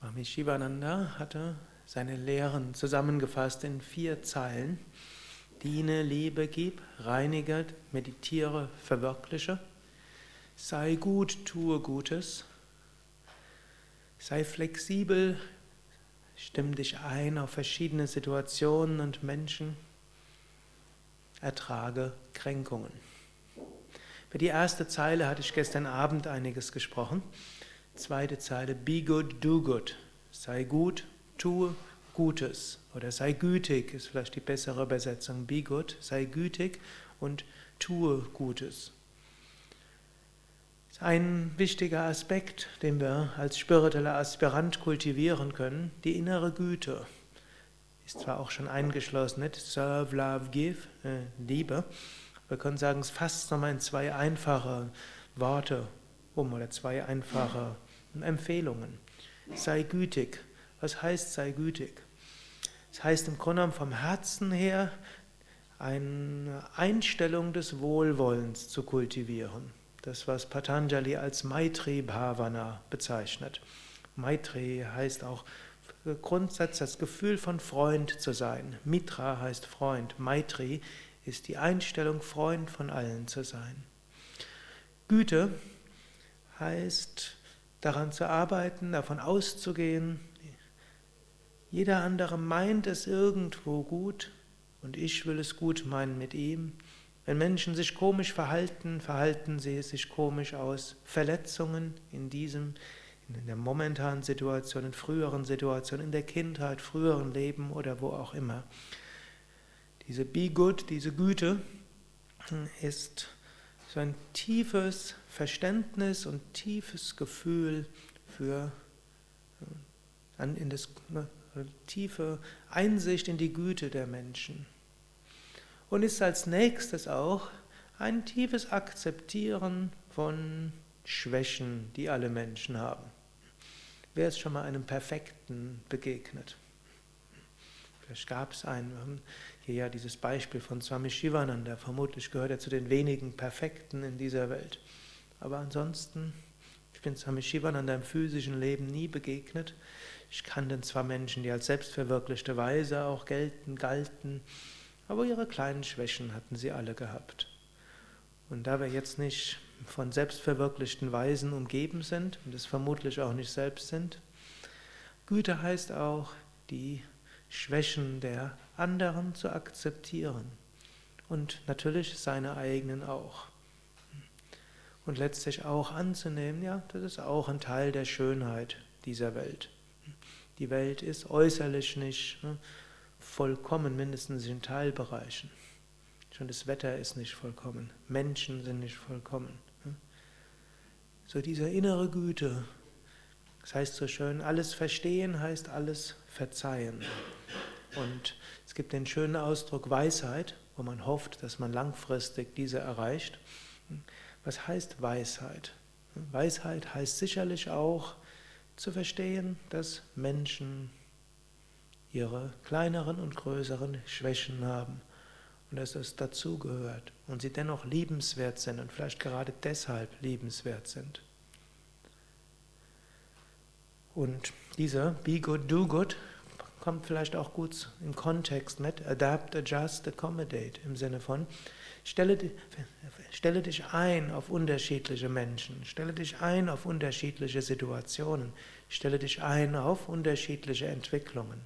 Swami Shivananda hatte seine Lehren zusammengefasst in vier Zeilen. Diene, liebe, gib, reinige, meditiere, verwirkliche. Sei gut, tue Gutes. Sei flexibel, stimm dich ein auf verschiedene Situationen und Menschen. Ertrage Kränkungen. Für die erste Zeile hatte ich gestern Abend einiges gesprochen. Zweite Zeile, be good, do good. Sei gut, tue Gutes. Oder sei gütig ist vielleicht die bessere Übersetzung. Be good, sei gütig und tue Gutes. Ein wichtiger Aspekt, den wir als spiritueller Aspirant kultivieren können, die innere Güte. Ist zwar auch schon eingeschlossen, nicht? Serve, love, give, äh, Liebe. Wir können sagen, es fasst nochmal in zwei einfache Worte um oder zwei einfache Empfehlungen. Sei gütig. Was heißt sei gütig? Das heißt im Grunde genommen vom Herzen her eine Einstellung des Wohlwollens zu kultivieren. Das, was Patanjali als Maitri Bhavana bezeichnet. Maitri heißt auch Grundsatz, das Gefühl von Freund zu sein. Mitra heißt Freund. Maitri ist die Einstellung, Freund von allen zu sein. Güte heißt daran zu arbeiten, davon auszugehen, jeder andere meint es irgendwo gut und ich will es gut meinen mit ihm. Wenn Menschen sich komisch verhalten, verhalten sie sich komisch aus Verletzungen in diesem, in der momentanen Situation, in früheren Situationen, in der Kindheit, früheren Leben oder wo auch immer. Diese Be Good, diese Güte ist so ein tiefes Verständnis und tiefes Gefühl für in das ne, tiefe Einsicht in die Güte der Menschen. Und ist als nächstes auch ein tiefes Akzeptieren von Schwächen, die alle Menschen haben. Wer ist schon mal einem Perfekten begegnet? Vielleicht gab es einen. Wir haben hier ja dieses Beispiel von Swami Shivananda. Vermutlich gehört er zu den wenigen Perfekten in dieser Welt. Aber ansonsten, ich bin Swami Shivananda im physischen Leben nie begegnet. Ich kannte zwar Menschen, die als selbstverwirklichte Weise auch gelten, galten, aber ihre kleinen Schwächen hatten sie alle gehabt. Und da wir jetzt nicht von selbstverwirklichten Weisen umgeben sind und es vermutlich auch nicht selbst sind, Güte heißt auch, die Schwächen der anderen zu akzeptieren und natürlich seine eigenen auch. Und letztlich auch anzunehmen, ja, das ist auch ein Teil der Schönheit dieser Welt. Die Welt ist äußerlich nicht ne, vollkommen, mindestens in Teilbereichen. Schon das Wetter ist nicht vollkommen, Menschen sind nicht vollkommen. Ne. So diese innere Güte, das heißt so schön, alles verstehen heißt alles verzeihen. Und es gibt den schönen Ausdruck Weisheit, wo man hofft, dass man langfristig diese erreicht. Was heißt Weisheit? Weisheit heißt sicherlich auch zu verstehen, dass Menschen ihre kleineren und größeren Schwächen haben und dass es dazugehört und sie dennoch liebenswert sind und vielleicht gerade deshalb liebenswert sind. Und dieser Be Good, Do Good kommt vielleicht auch gut im Kontext mit Adapt, Adjust, Accommodate im Sinne von stelle, stelle dich ein auf unterschiedliche Menschen, stelle dich ein auf unterschiedliche Situationen, stelle dich ein auf unterschiedliche Entwicklungen.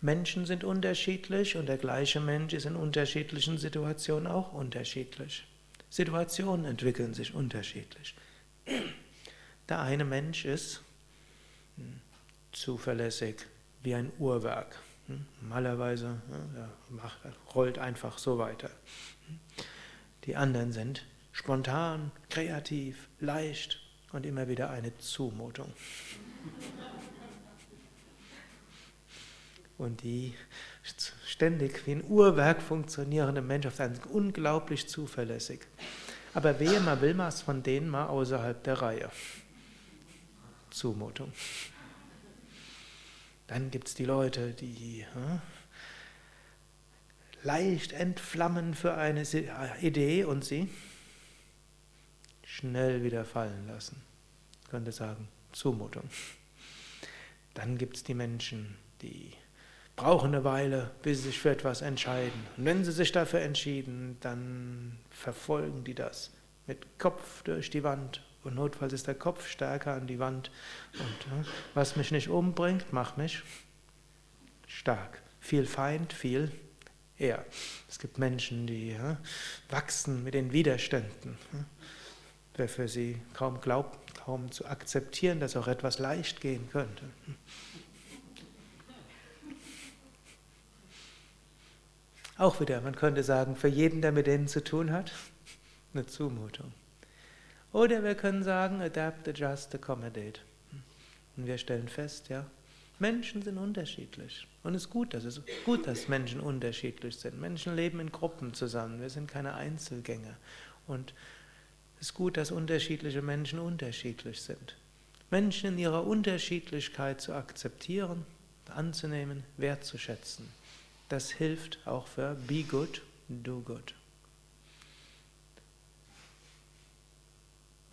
Menschen sind unterschiedlich und der gleiche Mensch ist in unterschiedlichen Situationen auch unterschiedlich. Situationen entwickeln sich unterschiedlich. Der eine Mensch ist hm, zuverlässig wie ein Uhrwerk. Hm, normalerweise ja, rollt einfach so weiter. Die anderen sind spontan, kreativ, leicht und immer wieder eine Zumutung. Und die ständig wie ein Uhrwerk funktionierende Mensch auf sind unglaublich zuverlässig. Aber wehe, man will was von denen mal außerhalb der Reihe. Zumutung. Dann gibt es die Leute, die hm, leicht entflammen für eine Idee und sie schnell wieder fallen lassen. Ich könnte sagen, Zumutung. Dann gibt es die Menschen, die brauchen eine Weile, bis sie sich für etwas entscheiden. Und wenn sie sich dafür entschieden, dann verfolgen die das mit Kopf durch die Wand. Und notfalls ist der Kopf stärker an die Wand. Und äh, was mich nicht umbringt, macht mich stark. Viel Feind, viel er. Es gibt Menschen, die ja, wachsen mit den Widerständen. Wer für sie kaum glaubt, kaum zu akzeptieren, dass auch etwas leicht gehen könnte. Auch wieder, man könnte sagen, für jeden, der mit denen zu tun hat, eine Zumutung. Oder wir können sagen, adapt, adjust, accommodate. Und wir stellen fest, ja, Menschen sind unterschiedlich. Und es ist gut, dass es gut, dass Menschen unterschiedlich sind. Menschen leben in Gruppen zusammen. Wir sind keine Einzelgänger. Und es ist gut, dass unterschiedliche Menschen unterschiedlich sind. Menschen in ihrer Unterschiedlichkeit zu akzeptieren, anzunehmen, wertzuschätzen. Das hilft auch für Be Good, Do Good.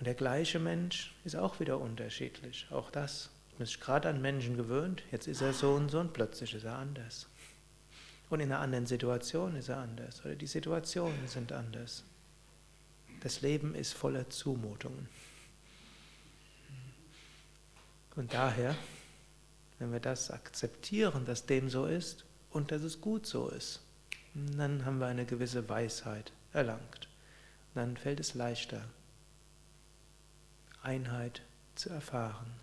Und der gleiche Mensch ist auch wieder unterschiedlich. Auch das man ist gerade an Menschen gewöhnt, jetzt ist er so und so und plötzlich ist er anders. Und in einer anderen Situation ist er anders oder die Situationen sind anders. Das Leben ist voller Zumutungen. Und daher, wenn wir das akzeptieren, dass dem so ist und dass es gut so ist, dann haben wir eine gewisse Weisheit erlangt. Dann fällt es leichter, Einheit zu erfahren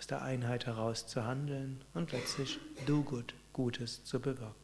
aus der Einheit heraus zu handeln und letztlich Do Good, Gutes zu bewirken.